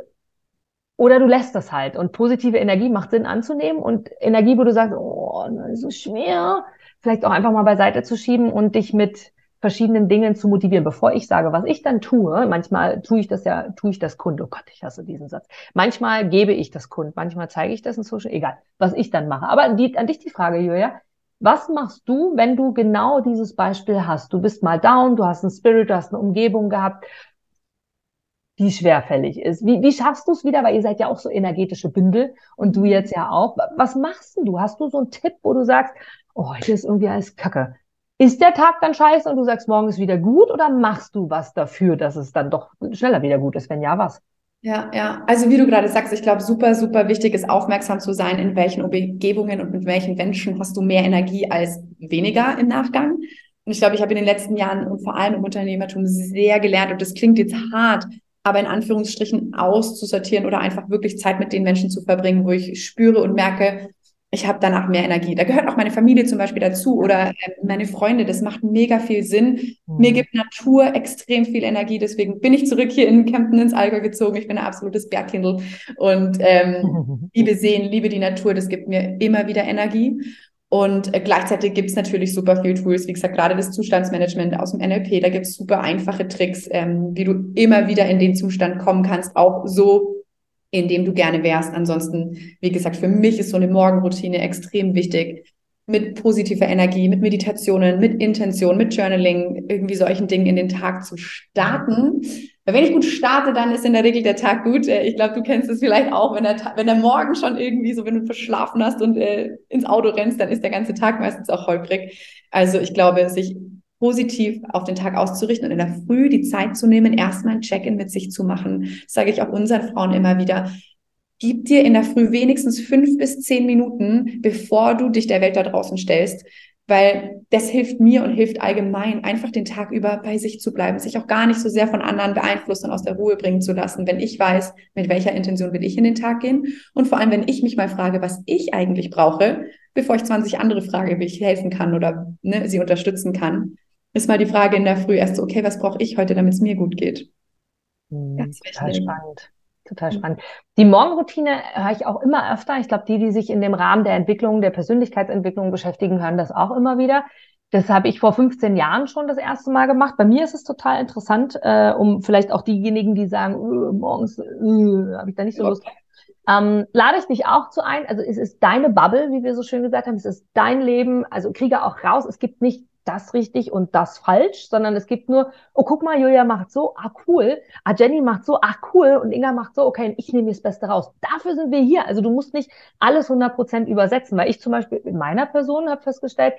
oder du lässt das halt. Und positive Energie macht Sinn anzunehmen und Energie, wo du sagst, oh, das ist so schwer, vielleicht auch einfach mal beiseite zu schieben und dich mit verschiedenen Dingen zu motivieren, bevor ich sage, was ich dann tue. Manchmal tue ich das ja, tue ich das Kund. Oh Gott, ich hasse diesen Satz. Manchmal gebe ich das Kund, manchmal zeige ich das in Social, egal, was ich dann mache. Aber an, die, an dich die Frage, Julia. Was machst du, wenn du genau dieses Beispiel hast? Du bist mal down, du hast einen Spirit, du hast eine Umgebung gehabt, die schwerfällig ist. Wie, wie schaffst du es wieder? Weil ihr seid ja auch so energetische Bündel und du jetzt ja auch. Was machst du? Hast du so einen Tipp, wo du sagst, oh, hier ist irgendwie alles Kacke. Ist der Tag dann scheiße und du sagst, morgen ist wieder gut oder machst du was dafür, dass es dann doch schneller wieder gut ist? Wenn ja, was? Ja, ja. Also wie du gerade sagst, ich glaube, super, super wichtig ist, aufmerksam zu sein, in welchen Umgebungen und mit welchen Menschen hast du mehr Energie als weniger im Nachgang. Und ich glaube, ich habe in den letzten Jahren und vor allem im Unternehmertum sehr gelernt, und das klingt jetzt hart, aber in Anführungsstrichen auszusortieren oder einfach wirklich Zeit mit den Menschen zu verbringen, wo ich spüre und merke, ich habe danach mehr Energie. Da gehört auch meine Familie zum Beispiel dazu oder äh, meine Freunde. Das macht mega viel Sinn. Mhm. Mir gibt Natur extrem viel Energie. Deswegen bin ich zurück hier in Kempten ins Allgäu gezogen. Ich bin ein absolutes Bergkindl und ähm, liebe sehen, liebe die Natur. Das gibt mir immer wieder Energie. Und äh, gleichzeitig gibt es natürlich super viele Tools, wie gesagt, gerade das Zustandsmanagement aus dem NLP. Da gibt es super einfache Tricks, ähm, wie du immer wieder in den Zustand kommen kannst, auch so in dem du gerne wärst. Ansonsten, wie gesagt, für mich ist so eine Morgenroutine extrem wichtig. Mit positiver Energie, mit Meditationen, mit Intention, mit Journaling, irgendwie solchen Dingen in den Tag zu starten. Weil wenn ich gut starte, dann ist in der Regel der Tag gut. Äh, ich glaube, du kennst es vielleicht auch, wenn der, wenn der Morgen schon irgendwie so, wenn du verschlafen hast und äh, ins Auto rennst, dann ist der ganze Tag meistens auch holprig. Also ich glaube, sich positiv auf den Tag auszurichten und in der Früh die Zeit zu nehmen, erstmal ein Check-in mit sich zu machen. Das sage ich auch unseren Frauen immer wieder. Gib dir in der Früh wenigstens fünf bis zehn Minuten, bevor du dich der Welt da draußen stellst, weil das hilft mir und hilft allgemein, einfach den Tag über bei sich zu bleiben, sich auch gar nicht so sehr von anderen beeinflussen und aus der Ruhe bringen zu lassen, wenn ich weiß, mit welcher Intention will ich in den Tag gehen und vor allem, wenn ich mich mal frage, was ich eigentlich brauche, bevor ich 20 andere frage, wie ich helfen kann oder ne, sie unterstützen kann ist mal die Frage in der Früh erst so, okay, was brauche ich heute, damit es mir gut geht? Mhm, total spannend. Total spannend. Die Morgenroutine höre ich auch immer öfter. Ich glaube, die, die sich in dem Rahmen der Entwicklung, der Persönlichkeitsentwicklung beschäftigen, hören das auch immer wieder. Das habe ich vor 15 Jahren schon das erste Mal gemacht. Bei mir ist es total interessant, äh, um vielleicht auch diejenigen, die sagen, öh, morgens öh, habe ich da nicht so Lust. Ähm, lade ich dich auch zu ein. Also es ist deine Bubble, wie wir so schön gesagt haben. Es ist dein Leben. Also kriege auch raus. Es gibt nicht das richtig und das falsch, sondern es gibt nur, oh, guck mal, Julia macht so, ah, cool. Ah, Jenny macht so, ah, cool. Und Inga macht so, okay, und ich nehme das Beste raus. Dafür sind wir hier. Also du musst nicht alles 100 Prozent übersetzen, weil ich zum Beispiel in meiner Person habe festgestellt,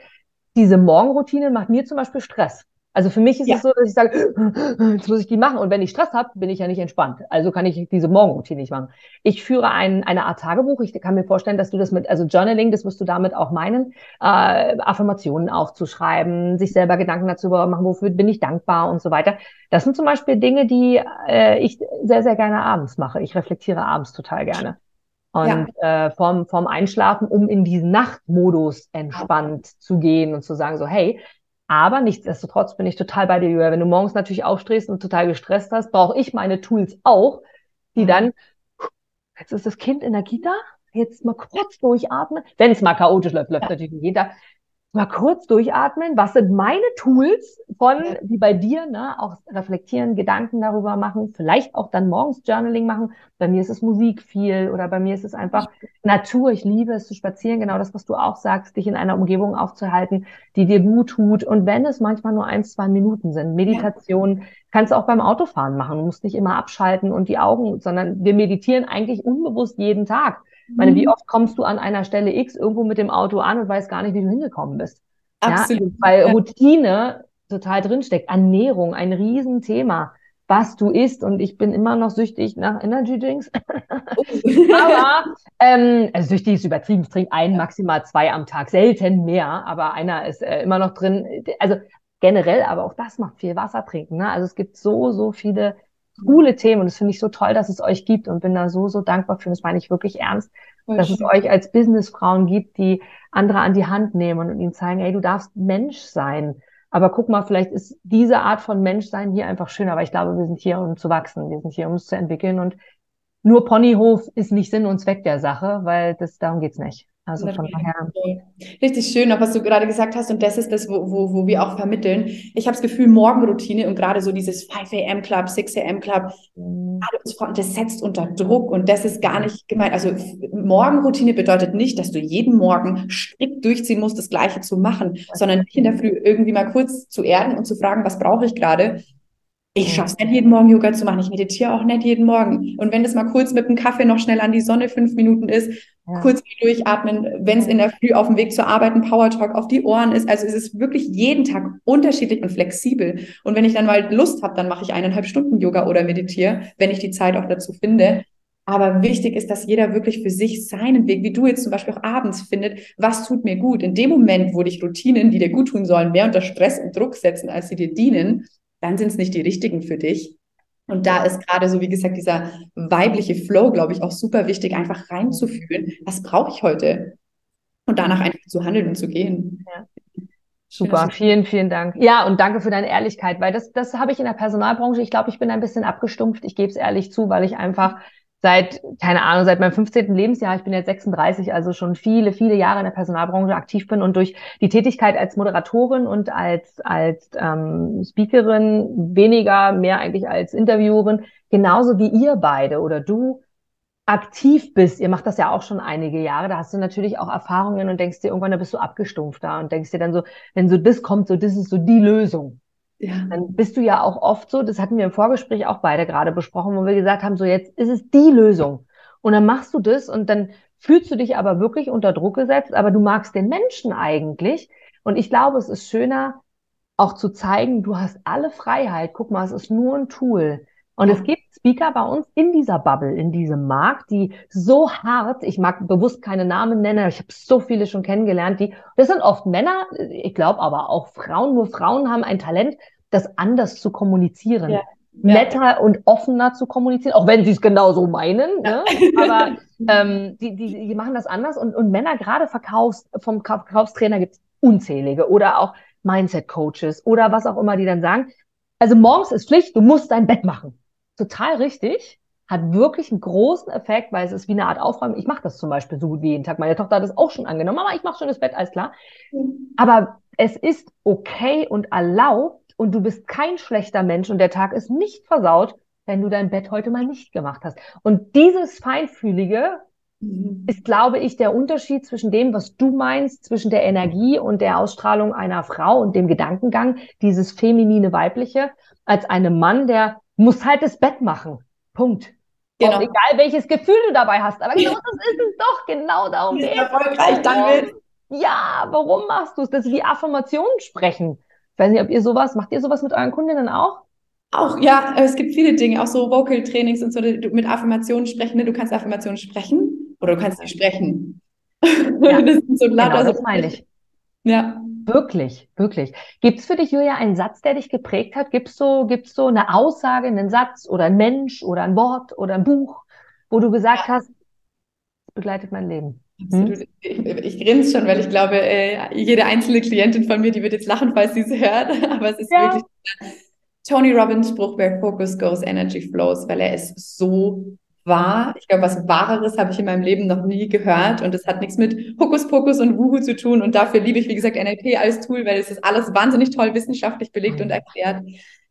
diese Morgenroutine macht mir zum Beispiel Stress. Also für mich ist ja. es so, dass ich sage, jetzt muss ich die machen. Und wenn ich Stress habe, bin ich ja nicht entspannt. Also kann ich diese Morgenroutine nicht machen. Ich führe ein, eine Art Tagebuch. Ich kann mir vorstellen, dass du das mit, also Journaling, das wirst du damit auch meinen, äh, Affirmationen aufzuschreiben, sich selber Gedanken dazu machen, wofür bin ich dankbar und so weiter. Das sind zum Beispiel Dinge, die äh, ich sehr, sehr gerne abends mache. Ich reflektiere abends total gerne. Und ja. äh, vorm, vorm Einschlafen, um in diesen Nachtmodus entspannt zu gehen und zu sagen, so, hey, aber nichtsdestotrotz bin ich total bei dir, Julia. Wenn du morgens natürlich aufstehst und total gestresst hast, brauche ich meine Tools auch, die dann, jetzt ist das Kind in der Kita, jetzt mal kurz durchatmen. Wenn es mal chaotisch läuft, läuft ja. natürlich jeder mal kurz durchatmen. Was sind meine Tools von, wie bei dir, ne, auch reflektieren, Gedanken darüber machen, vielleicht auch dann morgens Journaling machen. Bei mir ist es Musik viel oder bei mir ist es einfach Natur. Ich liebe es zu spazieren. Genau das, was du auch sagst, dich in einer Umgebung aufzuhalten, die dir gut tut. Und wenn es manchmal nur ein, zwei Minuten sind, Meditation, ja. kannst du auch beim Autofahren machen. Du musst nicht immer abschalten und die Augen, sondern wir meditieren eigentlich unbewusst jeden Tag. Ich meine, wie mhm. oft kommst du an einer Stelle X irgendwo mit dem Auto an und weißt gar nicht, wie du hingekommen bist? Absolut. Ja, weil Routine total drinsteckt. Ernährung, ein Riesenthema. Was du isst und ich bin immer noch süchtig nach Energy Drinks. Oh. aber ähm, also süchtig ist übertrieben. Ich trinke einen, maximal zwei am Tag, selten mehr, aber einer ist äh, immer noch drin. Also generell, aber auch das macht viel Wasser trinken. Ne? Also es gibt so, so viele coole Themen und das finde ich so toll, dass es euch gibt und bin da so, so dankbar für. Das meine ich wirklich ernst, Voll dass schön. es euch als Businessfrauen gibt, die andere an die Hand nehmen und ihnen zeigen, hey, du darfst Mensch sein. Aber guck mal, vielleicht ist diese Art von Menschsein hier einfach schön, aber ich glaube, wir sind hier, um zu wachsen. Wir sind hier, um es zu entwickeln und nur Ponyhof ist nicht Sinn und Zweck der Sache, weil das, darum geht's nicht. Also von daher. Richtig schön, auch was du gerade gesagt hast, und das ist das, wo, wo, wo wir auch vermitteln. Ich habe das Gefühl, Morgenroutine und gerade so dieses 5 a.m. Club, 6 a.m. Club, mhm. das setzt unter Druck und das ist gar nicht gemeint. Also Morgenroutine bedeutet nicht, dass du jeden Morgen strikt durchziehen musst, das Gleiche zu machen, sondern dich in der Früh irgendwie mal kurz zu erden und zu fragen, was brauche ich gerade ich schaffe es nicht jeden Morgen Yoga zu machen. Ich meditiere auch nicht jeden Morgen. Und wenn das mal kurz mit dem Kaffee noch schnell an die Sonne fünf Minuten ist, ja. kurz durchatmen, wenn es in der Früh auf dem Weg zur Arbeit ein Power Talk auf die Ohren ist. Also es ist wirklich jeden Tag unterschiedlich und flexibel. Und wenn ich dann mal Lust habe, dann mache ich eineinhalb Stunden Yoga oder meditiere, wenn ich die Zeit auch dazu finde. Aber wichtig ist, dass jeder wirklich für sich seinen Weg, wie du jetzt zum Beispiel auch abends findet, was tut mir gut. In dem Moment, wo dich Routinen, die dir gut tun sollen, mehr unter Stress und Druck setzen, als sie dir dienen, dann sind es nicht die richtigen für dich. Und da ist gerade so, wie gesagt, dieser weibliche Flow, glaube ich, auch super wichtig, einfach reinzufühlen, was brauche ich heute? Und danach einfach zu handeln und zu gehen. Ja. Super, vielen, vielen Dank. Ja, und danke für deine Ehrlichkeit, weil das, das habe ich in der Personalbranche. Ich glaube, ich bin ein bisschen abgestumpft. Ich gebe es ehrlich zu, weil ich einfach seit, keine Ahnung, seit meinem 15. Lebensjahr, ich bin jetzt 36, also schon viele, viele Jahre in der Personalbranche aktiv bin und durch die Tätigkeit als Moderatorin und als, als ähm, Speakerin weniger, mehr eigentlich als Interviewerin, genauso wie ihr beide oder du aktiv bist, ihr macht das ja auch schon einige Jahre, da hast du natürlich auch Erfahrungen und denkst dir irgendwann, da bist du abgestumpfter und denkst dir dann so, wenn so das kommt, so das ist so die Lösung. Ja. Dann bist du ja auch oft so, das hatten wir im Vorgespräch auch beide gerade besprochen, wo wir gesagt haben, so jetzt ist es die Lösung. Und dann machst du das und dann fühlst du dich aber wirklich unter Druck gesetzt, aber du magst den Menschen eigentlich. Und ich glaube, es ist schöner, auch zu zeigen, du hast alle Freiheit. Guck mal, es ist nur ein Tool. Und ja. es gibt Speaker bei uns in dieser Bubble, in diesem Markt, die so hart, ich mag bewusst keine Namen nennen, ich habe so viele schon kennengelernt, die, das sind oft Männer, ich glaube aber auch Frauen, nur Frauen haben ein Talent, das anders zu kommunizieren. Ja. Netter und offener zu kommunizieren, auch wenn sie es genauso meinen. Ne? Aber ähm, die, die, die machen das anders und, und Männer, gerade Verkaufs, vom Verkaufstrainer gibt es unzählige oder auch Mindset-Coaches oder was auch immer, die dann sagen, also morgens ist Pflicht, du musst dein Bett machen total richtig, hat wirklich einen großen Effekt, weil es ist wie eine Art Aufräumen. Ich mache das zum Beispiel so gut wie jeden Tag. Meine Tochter hat das auch schon angenommen. Mama, ich mache schon das Bett, alles klar. Aber es ist okay und erlaubt und du bist kein schlechter Mensch und der Tag ist nicht versaut, wenn du dein Bett heute mal nicht gemacht hast. Und dieses Feinfühlige mhm. ist, glaube ich, der Unterschied zwischen dem, was du meinst, zwischen der Energie und der Ausstrahlung einer Frau und dem Gedankengang, dieses feminine weibliche, als einem Mann, der muss halt das Bett machen. Punkt. Genau. Und egal welches Gefühl du dabei hast. Aber genau das ist es doch. Genau darum geht es. erfolgreich dann willst. Ja, warum machst du es? Das ist wie Affirmationen sprechen. Ich weiß nicht, ob ihr sowas, macht ihr sowas mit euren Kundinnen auch? Auch, ja, es gibt viele Dinge, auch so Vocal-Trainings und so, mit Affirmationen sprechen. Ne? Du kannst Affirmationen sprechen oder du kannst sie sprechen. Ja, das ist so lauter. Genau, das meine ich. Ja. Wirklich, wirklich. Gibt es für dich, Julia, einen Satz, der dich geprägt hat? Gibt es so, gibt's so eine Aussage, einen Satz oder ein Mensch oder ein Wort oder ein Buch, wo du gesagt hast, begleitet mein Leben? Hm? Ich, ich grinse schon, weil ich glaube, äh, jede einzelne Klientin von mir, die wird jetzt lachen, falls sie es hört. Aber es ist ja. wirklich Tony Robbins Spruch, where focus goes, energy flows, weil er ist so wahr. Ich glaube, was Wahreres habe ich in meinem Leben noch nie gehört und es hat nichts mit Hokuspokus und Wuhu zu tun und dafür liebe ich, wie gesagt, NLP als Tool, weil es ist alles wahnsinnig toll wissenschaftlich belegt mhm. und erklärt.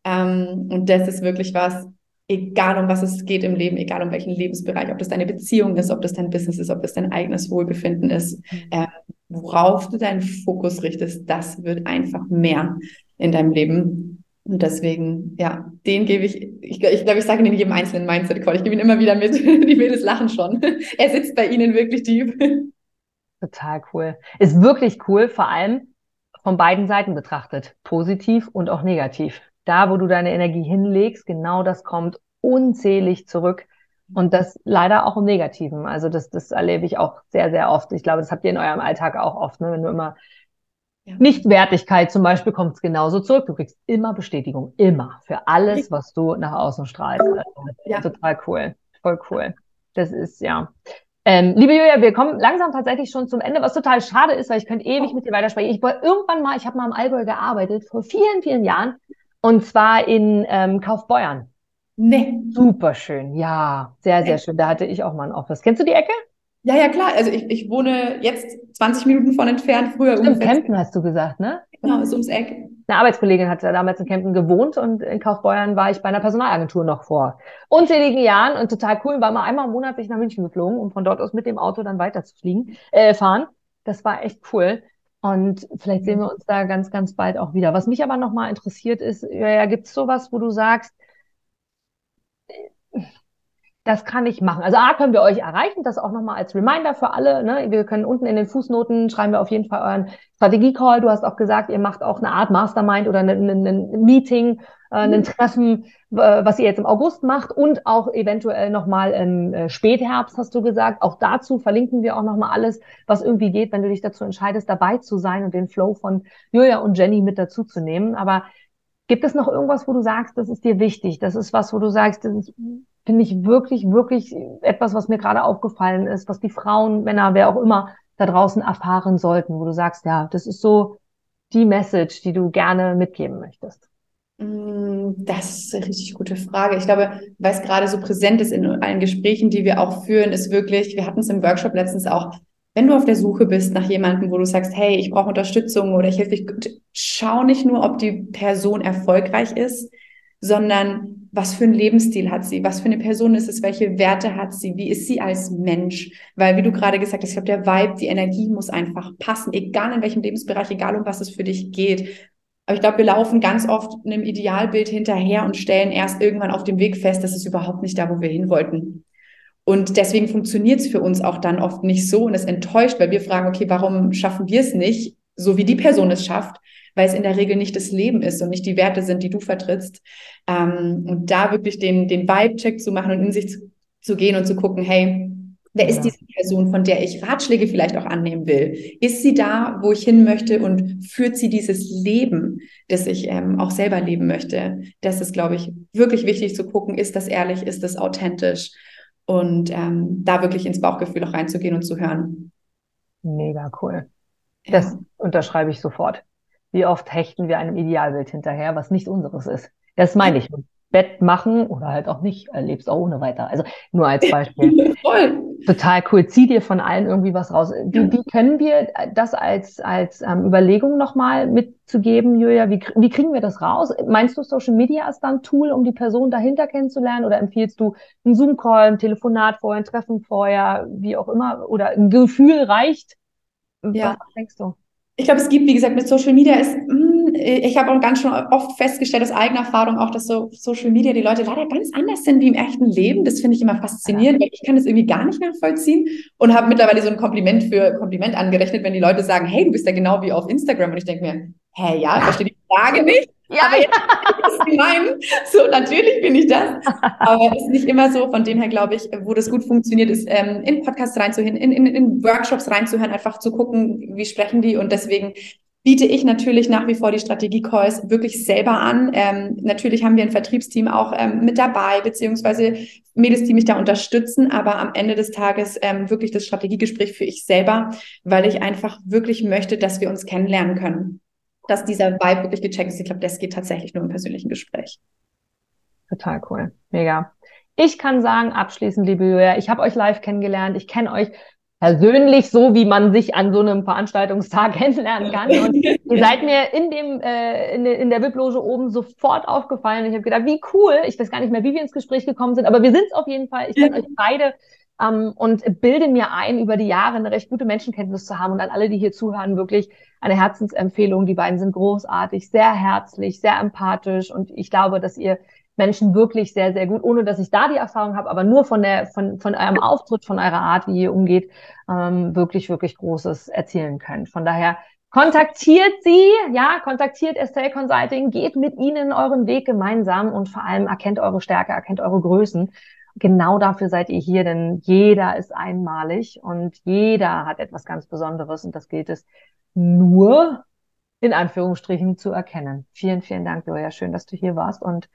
Ähm, und das ist wirklich was, egal um was es geht im Leben, egal um welchen Lebensbereich, ob das deine Beziehung ist, ob das dein Business ist, ob das dein eigenes Wohlbefinden ist, äh, worauf du deinen Fokus richtest, das wird einfach mehr in deinem Leben. Und deswegen, ja, den gebe ich, ich, ich glaube, ich sage ihn in jedem einzelnen Mindset-Call. Ich gebe ihn immer wieder mit. Die Mädels lachen schon. Er sitzt bei ihnen wirklich tief. Total cool. Ist wirklich cool, vor allem von beiden Seiten betrachtet. Positiv und auch negativ. Da, wo du deine Energie hinlegst, genau das kommt unzählig zurück. Und das leider auch im Negativen. Also das, das erlebe ich auch sehr, sehr oft. Ich glaube, das habt ihr in eurem Alltag auch oft, ne? wenn du immer ja. Nichtwertigkeit zum Beispiel kommt es genauso zurück. Du kriegst immer Bestätigung, immer für alles, was du nach außen strahlst. Also, ja. Total cool, voll cool. Das ist ja. Ähm, liebe Julia, wir kommen langsam tatsächlich schon zum Ende, was total schade ist, weil ich könnte ewig oh. mit dir weitersprechen. Ich wollte irgendwann mal, ich habe mal im Allgäu gearbeitet, vor vielen, vielen Jahren, und zwar in ähm, Kaufbeuern. Nee. Super schön, ja, sehr, sehr schön. Da hatte ich auch mal ein Office. Kennst du die Ecke? Ja, ja, klar. Also ich, ich wohne jetzt 20 Minuten von entfernt, früher Stimmt, Kempten hast du gesagt, ne? Genau, ist ums Eck. Eine Arbeitskollegin hat damals in Kempten gewohnt und in Kaufbeuern war ich bei einer Personalagentur noch vor unzähligen Jahren und total cool. War mal einmal im Monat bin ich nach München geflogen, um von dort aus mit dem Auto dann weiter zu fliegen, äh, fahren. Das war echt cool. Und vielleicht sehen wir uns da ganz, ganz bald auch wieder. Was mich aber nochmal interessiert ist, ja, gibt es sowas, wo du sagst, das kann ich machen. Also A, können wir euch erreichen, das auch nochmal als Reminder für alle. Ne? Wir können unten in den Fußnoten schreiben wir auf jeden Fall euren Strategie-Call. Du hast auch gesagt, ihr macht auch eine Art Mastermind oder ein, Meeting, äh, ein mhm. Treffen, äh, was ihr jetzt im August macht und auch eventuell nochmal im äh, Spätherbst, hast du gesagt. Auch dazu verlinken wir auch nochmal alles, was irgendwie geht, wenn du dich dazu entscheidest, dabei zu sein und den Flow von Julia und Jenny mit dazu zu nehmen. Aber Gibt es noch irgendwas, wo du sagst, das ist dir wichtig? Das ist was, wo du sagst, das ist finde ich wirklich, wirklich etwas, was mir gerade aufgefallen ist, was die Frauen, Männer, wer auch immer da draußen erfahren sollten, wo du sagst, ja, das ist so die Message, die du gerne mitgeben möchtest? Mm, das ist eine richtig gute Frage. Ich glaube, weil es gerade so präsent ist in allen Gesprächen, die wir auch führen, ist wirklich, wir hatten es im Workshop letztens auch, wenn du auf der Suche bist nach jemandem, wo du sagst, hey, ich brauche Unterstützung oder ich helfe dich, schau nicht nur, ob die Person erfolgreich ist, sondern was für ein Lebensstil hat sie, was für eine Person ist es, welche Werte hat sie, wie ist sie als Mensch. Weil, wie du gerade gesagt hast, ich glaube, der Vibe, die Energie muss einfach passen, egal in welchem Lebensbereich, egal um was es für dich geht. Aber ich glaube, wir laufen ganz oft einem Idealbild hinterher und stellen erst irgendwann auf dem Weg fest, dass es überhaupt nicht da, wo wir hin wollten. Und deswegen funktioniert es für uns auch dann oft nicht so und es enttäuscht, weil wir fragen, okay, warum schaffen wir es nicht, so wie die Person es schafft? Weil es in der Regel nicht das Leben ist und nicht die Werte sind, die du vertrittst. Ähm, und da wirklich den, den Vibe-Check zu machen und in sich zu, zu gehen und zu gucken, hey, Wer ist diese Person, von der ich Ratschläge vielleicht auch annehmen will? Ist sie da, wo ich hin möchte und führt sie dieses Leben, das ich ähm, auch selber leben möchte? Das ist, glaube ich, wirklich wichtig zu gucken. Ist das ehrlich? Ist das authentisch? Und ähm, da wirklich ins Bauchgefühl auch reinzugehen und zu hören. Mega cool. Das ja. unterschreibe ich sofort. Wie oft hechten wir einem Idealbild hinterher, was nicht unseres ist? Das meine ich. Bett machen oder halt auch nicht, erlebst auch ohne weiter. Also nur als Beispiel. Voll. Total cool. Zieh dir von allen irgendwie was raus. Wie, wie können wir das als, als ähm, Überlegung nochmal mitzugeben, Julia? Wie, wie kriegen wir das raus? Meinst du, Social Media ist dann Tool, um die Person dahinter kennenzulernen? Oder empfiehlst du einen Zoom-Call, ein Telefonat vorher, ein Treffen vorher, wie auch immer? Oder ein Gefühl reicht? Ja. Was denkst du? Ich glaube, es gibt, wie gesagt, mit Social Media ist, mh, hm, ich habe auch ganz schon oft festgestellt aus eigener Erfahrung auch, dass so Social Media die Leute leider ganz anders sind wie im echten Leben. Das finde ich immer faszinierend, weil ich kann das irgendwie gar nicht nachvollziehen und habe mittlerweile so ein Kompliment für Kompliment angerechnet, wenn die Leute sagen, hey, du bist ja genau wie auf Instagram. Und ich denke mir, hä, ja, ich verstehe die Frage nicht. Ja, aber jetzt, sie meinen. So, natürlich bin ich das. Aber es ist nicht immer so. Von dem her glaube ich, wo das gut funktioniert, ist ähm, in Podcasts reinzuhören, in, in, in Workshops reinzuhören, einfach zu gucken, wie sprechen die. Und deswegen biete ich natürlich nach wie vor die Strategie-Calls wirklich selber an. Ähm, natürlich haben wir ein Vertriebsteam auch ähm, mit dabei, beziehungsweise Mädels, die mich da unterstützen, aber am Ende des Tages ähm, wirklich das Strategiegespräch für ich selber, weil ich einfach wirklich möchte, dass wir uns kennenlernen können. Dass dieser Vibe wirklich gecheckt ist. Ich glaube, das geht tatsächlich nur im persönlichen Gespräch. Total cool. Mega. Ich kann sagen, abschließend, liebe Julia, ich habe euch live kennengelernt. Ich kenne euch persönlich so, wie man sich an so einem Veranstaltungstag kennenlernen kann. Und ihr seid mir in dem äh, in, de, in der VIP-Loge oben sofort aufgefallen. Ich habe gedacht, wie cool. Ich weiß gar nicht mehr, wie wir ins Gespräch gekommen sind, aber wir sind es auf jeden Fall. Ich kenne euch beide ähm, und bilde mir ein, über die Jahre eine recht gute Menschenkenntnis zu haben. Und an alle, die hier zuhören, wirklich eine Herzensempfehlung. Die beiden sind großartig, sehr herzlich, sehr empathisch und ich glaube, dass ihr Menschen wirklich sehr, sehr gut, ohne dass ich da die Erfahrung habe, aber nur von der, von, von eurem Auftritt, von eurer Art, wie ihr umgeht, ähm, wirklich, wirklich Großes erzielen könnt. Von daher kontaktiert sie, ja, kontaktiert Estelle Consulting, geht mit ihnen euren Weg gemeinsam und vor allem erkennt eure Stärke, erkennt eure Größen. Genau dafür seid ihr hier, denn jeder ist einmalig und jeder hat etwas ganz Besonderes und das gilt es nur in Anführungsstrichen zu erkennen. Vielen, vielen Dank, Joja. Schön, dass du hier warst und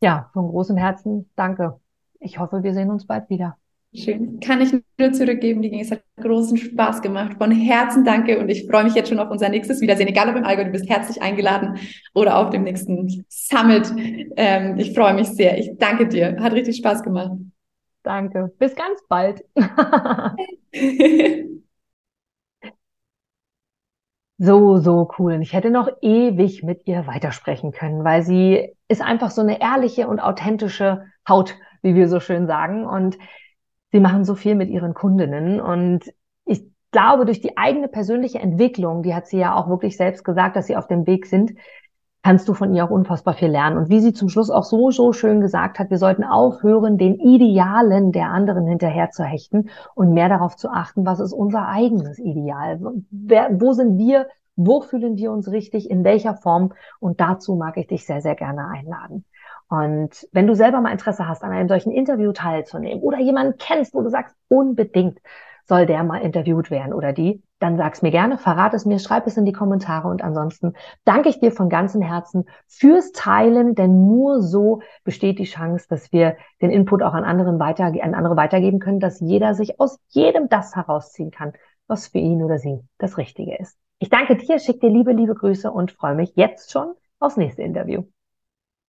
ja, von großem Herzen danke. Ich hoffe, wir sehen uns bald wieder. Schön. Kann ich nur zurückgeben, die Es hat großen Spaß gemacht. Von Herzen danke und ich freue mich jetzt schon auf unser nächstes Wiedersehen. Egal ob im Allgäu, du bist herzlich eingeladen oder auf dem nächsten Summit. Ähm, ich freue mich sehr. Ich danke dir. Hat richtig Spaß gemacht. Danke. Bis ganz bald. so, so cool. Und ich hätte noch ewig mit ihr weitersprechen können, weil sie ist einfach so eine ehrliche und authentische Haut, wie wir so schön sagen. Und sie machen so viel mit ihren Kundinnen. Und ich glaube, durch die eigene persönliche Entwicklung, die hat sie ja auch wirklich selbst gesagt, dass sie auf dem Weg sind, kannst du von ihr auch unfassbar viel lernen. Und wie sie zum Schluss auch so, so schön gesagt hat, wir sollten aufhören, den Idealen der anderen hinterher zu hechten und mehr darauf zu achten, was ist unser eigenes Ideal? Wer, wo sind wir wo fühlen wir uns richtig, in welcher Form. Und dazu mag ich dich sehr, sehr gerne einladen. Und wenn du selber mal Interesse hast, an einem solchen Interview teilzunehmen oder jemanden kennst, wo du sagst, unbedingt soll der mal interviewt werden oder die, dann sag's mir gerne, verrat es mir, schreib es in die Kommentare und ansonsten danke ich dir von ganzem Herzen fürs Teilen, denn nur so besteht die Chance, dass wir den Input auch an anderen weiter, an andere weitergeben können, dass jeder sich aus jedem das herausziehen kann, was für ihn oder sie das Richtige ist. Ich danke dir, schicke dir liebe, liebe Grüße und freue mich jetzt schon aufs nächste Interview.